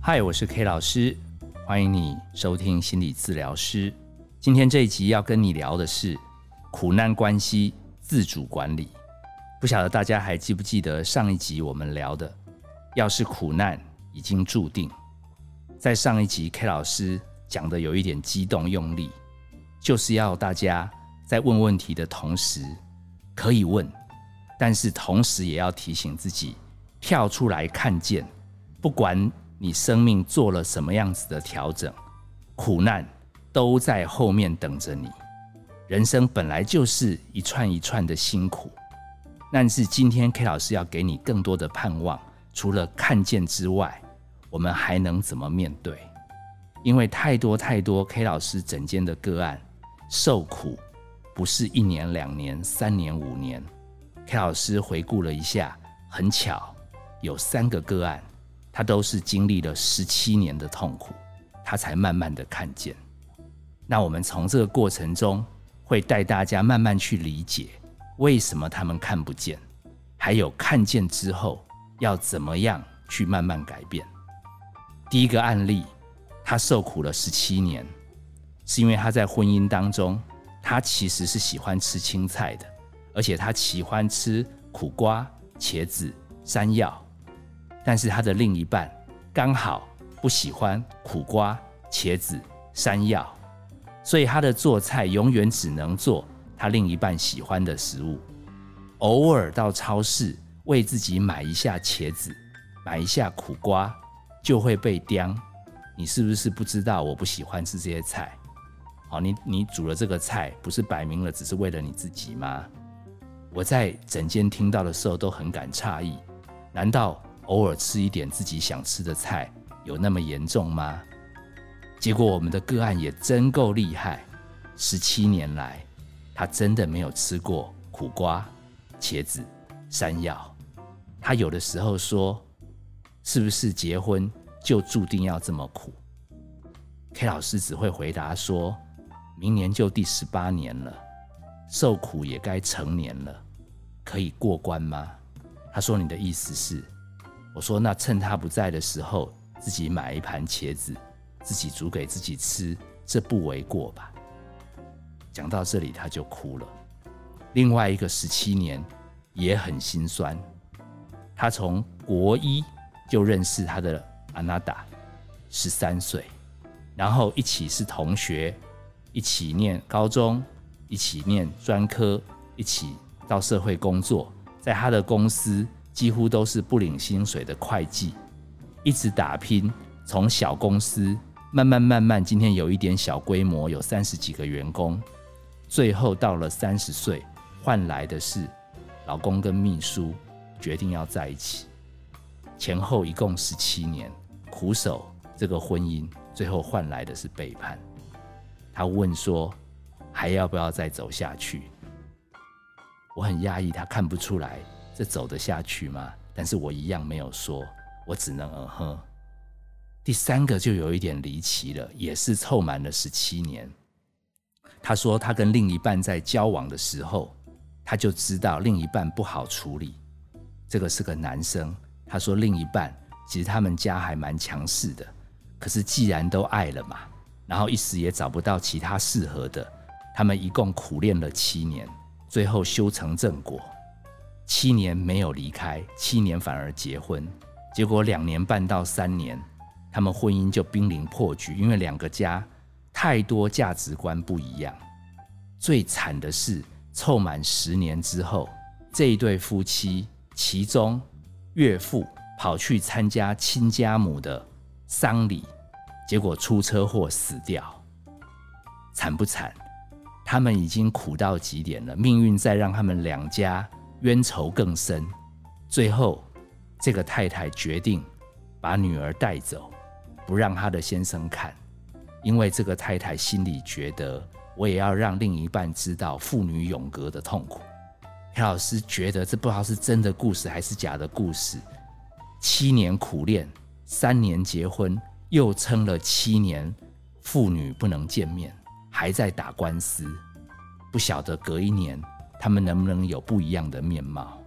嗨，我是 K 老师，欢迎你收听心理治疗师。今天这一集要跟你聊的是苦难关系自主管理。不晓得大家还记不记得上一集我们聊的，要是苦难已经注定。在上一集 K 老师讲的有一点激动用力，就是要大家在问问题的同时可以问，但是同时也要提醒自己跳出来看见，不管。你生命做了什么样子的调整？苦难都在后面等着你。人生本来就是一串一串的辛苦，但是今天 K 老师要给你更多的盼望。除了看见之外，我们还能怎么面对？因为太多太多 K 老师整间的个案受苦，不是一年、两年、三年、五年。K 老师回顾了一下，很巧，有三个个案。他都是经历了十七年的痛苦，他才慢慢的看见。那我们从这个过程中，会带大家慢慢去理解，为什么他们看不见，还有看见之后要怎么样去慢慢改变。第一个案例，他受苦了十七年，是因为他在婚姻当中，他其实是喜欢吃青菜的，而且他喜欢吃苦瓜、茄子、山药。但是他的另一半刚好不喜欢苦瓜、茄子、山药，所以他的做菜永远只能做他另一半喜欢的食物。偶尔到超市为自己买一下茄子，买一下苦瓜，就会被刁。你是不是不知道我不喜欢吃这些菜？好，你你煮了这个菜，不是摆明了只是为了你自己吗？我在整间听到的时候都很感诧异，难道？偶尔吃一点自己想吃的菜，有那么严重吗？结果我们的个案也真够厉害，十七年来，他真的没有吃过苦瓜、茄子、山药。他有的时候说：“是不是结婚就注定要这么苦？”K 老师只会回答说：“明年就第十八年了，受苦也该成年了，可以过关吗？”他说：“你的意思是？”我说：“那趁他不在的时候，自己买一盘茄子，自己煮给自己吃，这不为过吧？”讲到这里，他就哭了。另外一个十七年也很心酸。他从国一就认识他的阿娜达，十三岁，然后一起是同学，一起念高中，一起念专科，一起到社会工作，在他的公司。几乎都是不领薪水的会计，一直打拼，从小公司慢慢慢慢，今天有一点小规模，有三十几个员工，最后到了三十岁，换来的是老公跟秘书决定要在一起，前后一共十七年，苦守这个婚姻，最后换来的是背叛。他问说，还要不要再走下去？我很压抑，他看不出来。这走得下去吗？但是我一样没有说，我只能嗯哼。第三个就有一点离奇了，也是凑满了十七年。他说他跟另一半在交往的时候，他就知道另一半不好处理。这个是个男生，他说另一半其实他们家还蛮强势的，可是既然都爱了嘛，然后一时也找不到其他适合的，他们一共苦练了七年，最后修成正果。七年没有离开，七年反而结婚，结果两年半到三年，他们婚姻就濒临破局，因为两个家太多价值观不一样。最惨的是，凑满十年之后，这一对夫妻其中岳父跑去参加亲家母的丧礼，结果出车祸死掉，惨不惨？他们已经苦到极点了，命运再让他们两家。冤仇更深，最后这个太太决定把女儿带走，不让她的先生看，因为这个太太心里觉得，我也要让另一半知道父女永隔的痛苦。黑老师觉得这不知道是真的故事还是假的故事。七年苦练，三年结婚，又撑了七年，父女不能见面，还在打官司，不晓得隔一年。他们能不能有不一样的面貌？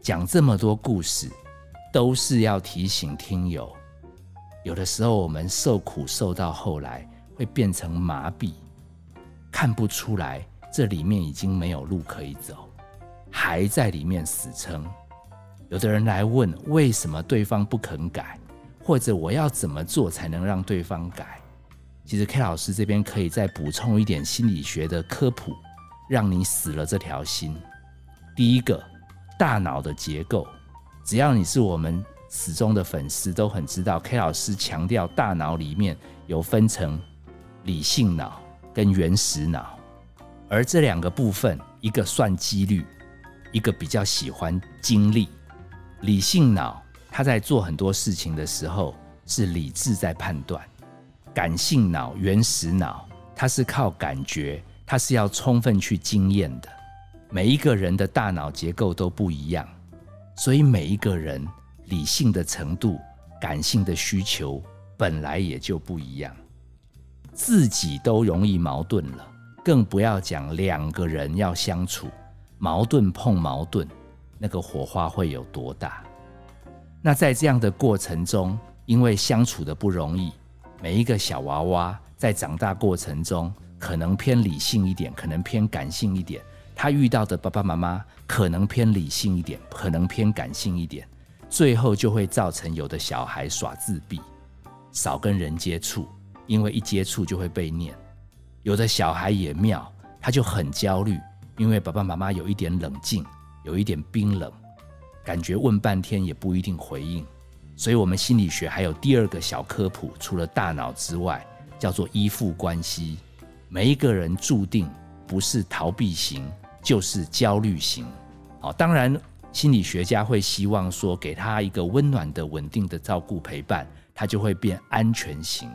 讲这么多故事，都是要提醒听友，有的时候我们受苦受到后来会变成麻痹，看不出来这里面已经没有路可以走，还在里面死撑。有的人来问为什么对方不肯改，或者我要怎么做才能让对方改？其实 K 老师这边可以再补充一点心理学的科普，让你死了这条心。第一个，大脑的结构，只要你是我们始终的粉丝，都很知道 K 老师强调大脑里面有分成理性脑跟原始脑，而这两个部分，一个算几率，一个比较喜欢经历。理性脑，他在做很多事情的时候是理智在判断；感性脑、原始脑，它是靠感觉，它是要充分去经验的。每一个人的大脑结构都不一样，所以每一个人理性的程度、感性的需求本来也就不一样。自己都容易矛盾了，更不要讲两个人要相处，矛盾碰矛盾。那个火花会有多大？那在这样的过程中，因为相处的不容易，每一个小娃娃在长大过程中，可能偏理性一点，可能偏感性一点。他遇到的爸爸妈妈可能偏理性一点，可能偏感性一点，最后就会造成有的小孩耍自闭，少跟人接触，因为一接触就会被念。有的小孩也妙，他就很焦虑，因为爸爸妈妈有一点冷静。有一点冰冷，感觉问半天也不一定回应，所以，我们心理学还有第二个小科普，除了大脑之外，叫做依附关系。每一个人注定不是逃避型，就是焦虑型。好，当然，心理学家会希望说，给他一个温暖的、稳定的照顾陪伴，他就会变安全型。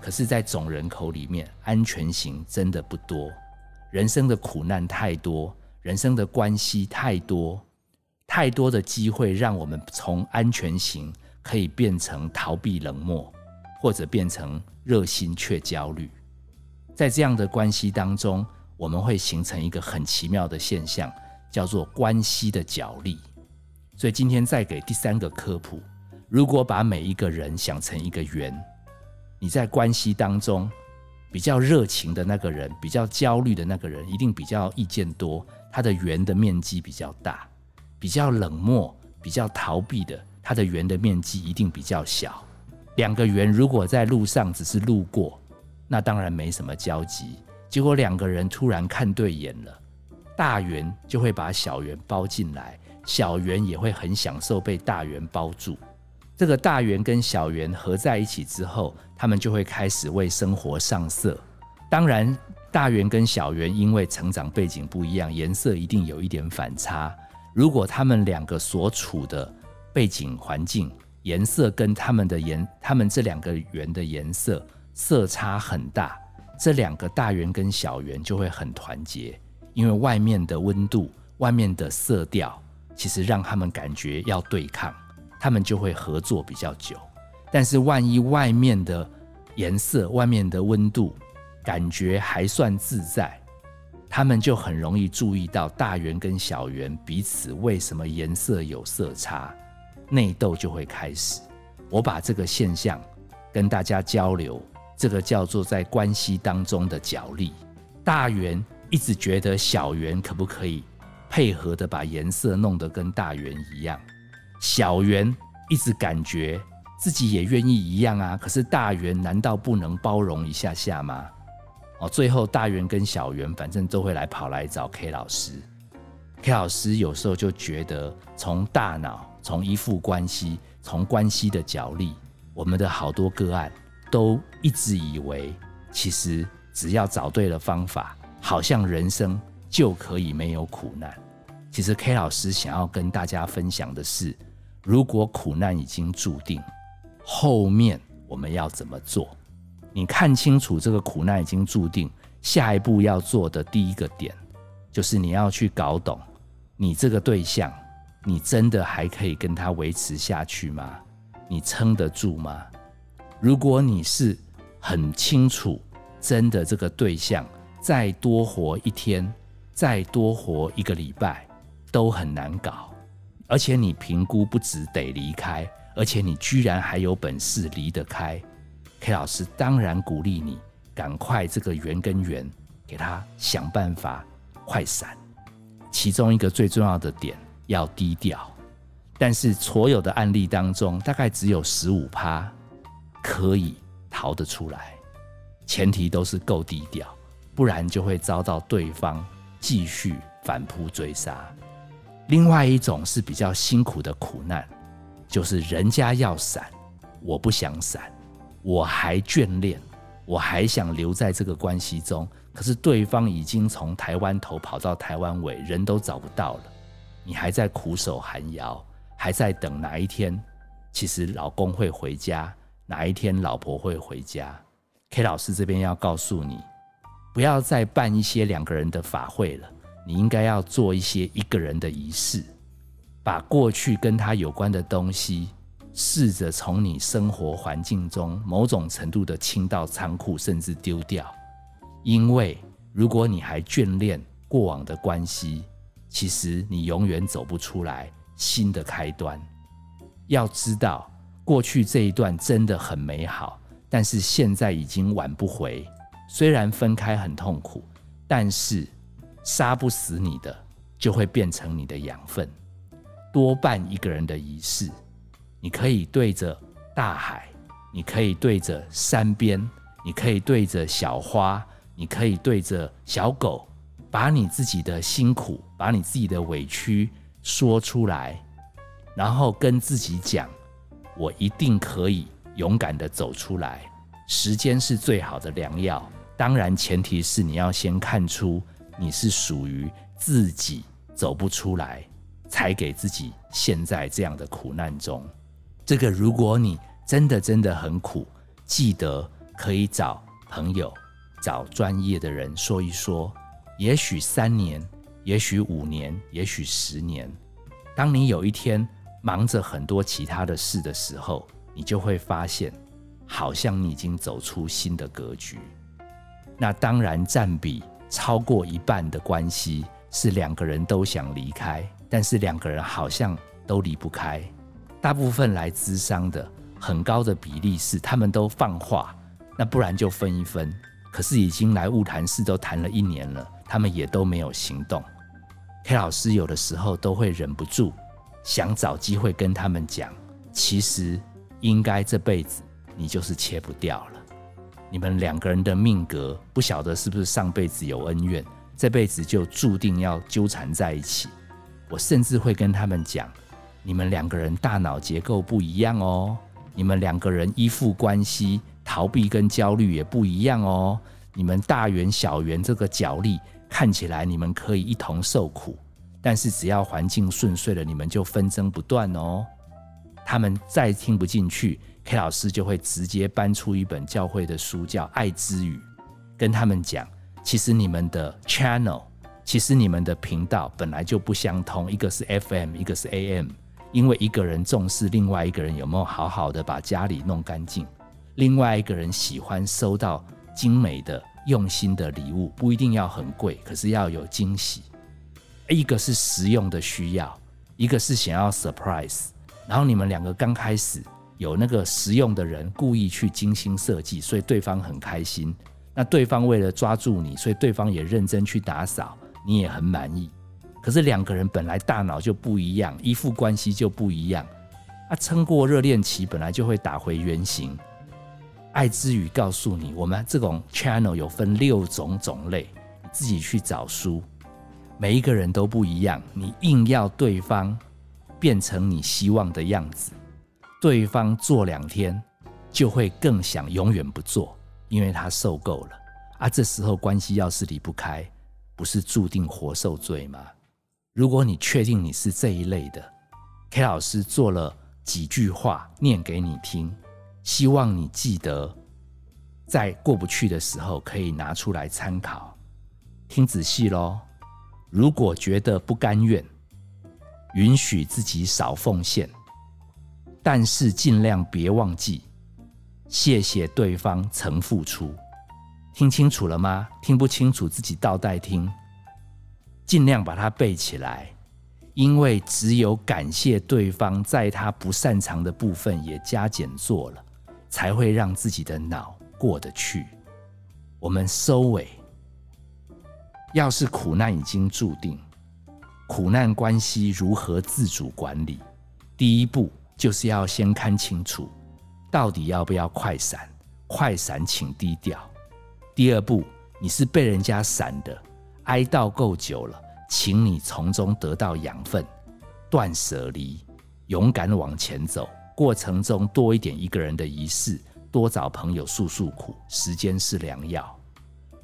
可是，在总人口里面，安全型真的不多，人生的苦难太多。人生的关系太多，太多的机会让我们从安全型可以变成逃避冷漠，或者变成热心却焦虑。在这样的关系当中，我们会形成一个很奇妙的现象，叫做关系的角力。所以今天再给第三个科普：如果把每一个人想成一个圆，你在关系当中比较热情的那个人，比较焦虑的那个人，一定比较意见多。他的圆的面积比较大，比较冷漠、比较逃避的，他的圆的面积一定比较小。两个圆如果在路上只是路过，那当然没什么交集。结果两个人突然看对眼了，大圆就会把小圆包进来，小圆也会很享受被大圆包住。这个大圆跟小圆合在一起之后，他们就会开始为生活上色。当然。大圆跟小圆因为成长背景不一样，颜色一定有一点反差。如果他们两个所处的背景环境颜色跟他们的颜，他们这两个圆的颜色色差很大，这两个大圆跟小圆就会很团结，因为外面的温度、外面的色调，其实让他们感觉要对抗，他们就会合作比较久。但是万一外面的颜色、外面的温度，感觉还算自在，他们就很容易注意到大圆跟小圆彼此为什么颜色有色差，内斗就会开始。我把这个现象跟大家交流，这个叫做在关系当中的角力。大圆一直觉得小圆可不可以配合的把颜色弄得跟大圆一样，小圆一直感觉自己也愿意一样啊，可是大圆难道不能包容一下下吗？哦，最后大圆跟小圆反正都会来跑来找 K 老师。K 老师有时候就觉得，从大脑、从依附关系、从关系的角力，我们的好多个案都一直以为，其实只要找对了方法，好像人生就可以没有苦难。其实 K 老师想要跟大家分享的是，如果苦难已经注定，后面我们要怎么做？你看清楚这个苦难已经注定，下一步要做的第一个点，就是你要去搞懂，你这个对象，你真的还可以跟他维持下去吗？你撑得住吗？如果你是很清楚，真的这个对象再多活一天，再多活一个礼拜，都很难搞，而且你评估不只得离开，而且你居然还有本事离得开。K 老师当然鼓励你，赶快这个圆跟圆，给他想办法快闪。其中一个最重要的点要低调，但是所有的案例当中，大概只有十五趴可以逃得出来，前提都是够低调，不然就会遭到对方继续反扑追杀。另外一种是比较辛苦的苦难，就是人家要闪，我不想闪，我还眷恋，我还想留在这个关系中，可是对方已经从台湾头跑到台湾尾，人都找不到了，你还在苦守寒窑，还在等哪一天，其实老公会回家，哪一天老婆会回家？K 老师这边要告诉你，不要再办一些两个人的法会了。你应该要做一些一个人的仪式，把过去跟他有关的东西，试着从你生活环境中某种程度的清到仓库，甚至丢掉。因为如果你还眷恋过往的关系，其实你永远走不出来新的开端。要知道，过去这一段真的很美好，但是现在已经挽不回。虽然分开很痛苦，但是。杀不死你的，就会变成你的养分。多办一个人的仪式，你可以对着大海，你可以对着山边，你可以对着小花，你可以对着小狗，把你自己的辛苦，把你自己的委屈说出来，然后跟自己讲：我一定可以勇敢的走出来。时间是最好的良药，当然前提是你要先看出。你是属于自己走不出来，才给自己陷在这样的苦难中。这个，如果你真的真的很苦，记得可以找朋友、找专业的人说一说。也许三年，也许五年，也许十年。当你有一天忙着很多其他的事的时候，你就会发现，好像你已经走出新的格局。那当然占比。超过一半的关系是两个人都想离开，但是两个人好像都离不开。大部分来咨商的很高的比例是他们都放话，那不然就分一分。可是已经来物谈室都谈了一年了，他们也都没有行动。K 老师有的时候都会忍不住想找机会跟他们讲，其实应该这辈子你就是切不掉了。你们两个人的命格不晓得是不是上辈子有恩怨，这辈子就注定要纠缠在一起。我甚至会跟他们讲，你们两个人大脑结构不一样哦，你们两个人依附关系、逃避跟焦虑也不一样哦。你们大圆小圆这个角力看起来你们可以一同受苦，但是只要环境顺遂了，你们就纷争不断哦。他们再听不进去。K 老师就会直接搬出一本教会的书，叫《爱之语》，跟他们讲：其实你们的 channel，其实你们的频道本来就不相通，一个是 FM，一个是 AM。因为一个人重视另外一个人有没有好好的把家里弄干净，另外一个人喜欢收到精美的、用心的礼物，不一定要很贵，可是要有惊喜。一个是实用的需要，一个是想要 surprise。然后你们两个刚开始。有那个实用的人故意去精心设计，所以对方很开心。那对方为了抓住你，所以对方也认真去打扫，你也很满意。可是两个人本来大脑就不一样，依附关系就不一样。啊，撑过热恋期本来就会打回原形。爱之语告诉你，我们这种 channel 有分六种种类，自己去找书。每一个人都不一样，你硬要对方变成你希望的样子。对方做两天，就会更想永远不做，因为他受够了。啊，这时候关系要是离不开，不是注定活受罪吗？如果你确定你是这一类的，K 老师做了几句话念给你听，希望你记得，在过不去的时候可以拿出来参考。听仔细喽。如果觉得不甘愿，允许自己少奉献。但是尽量别忘记，谢谢对方曾付出。听清楚了吗？听不清楚自己倒带听。尽量把它背起来。因为只有感谢对方在他不擅长的部分也加减做了，才会让自己的脑过得去。我们收尾，要是苦难已经注定，苦难关系如何自主管理？第一步就是要先看清楚，到底要不要快闪？快闪请低调。第二步，你是被人家闪的，哀悼够久了，请你从中得到养分，断舍离，勇敢往前走。过程中多一点一个人的仪式，多找朋友诉诉苦，时间是良药。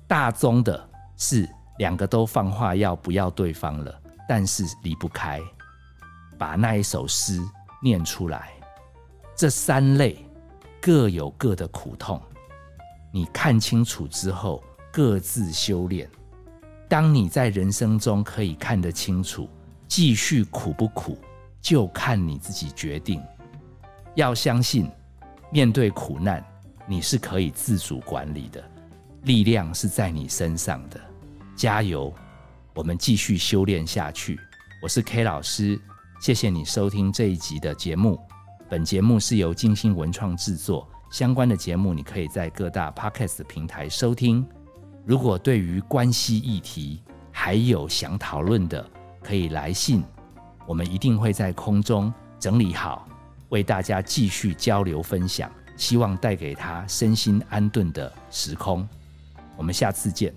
大宗的是两个都放话要不要对方了，但是离不开，把那一首诗念出来。这三类各有各的苦痛。你看清楚之后，各自修炼。当你在人生中可以看得清楚，继续苦不苦，就看你自己决定。要相信，面对苦难，你是可以自主管理的，力量是在你身上的。加油，我们继续修炼下去。我是 K 老师，谢谢你收听这一集的节目。本节目是由金星文创制作。相关的节目，你可以在各大 podcast 平台收听。如果对于关系议题还有想讨论的，可以来信，我们一定会在空中整理好，为大家继续交流分享。希望带给他身心安顿的时空。我们下次见。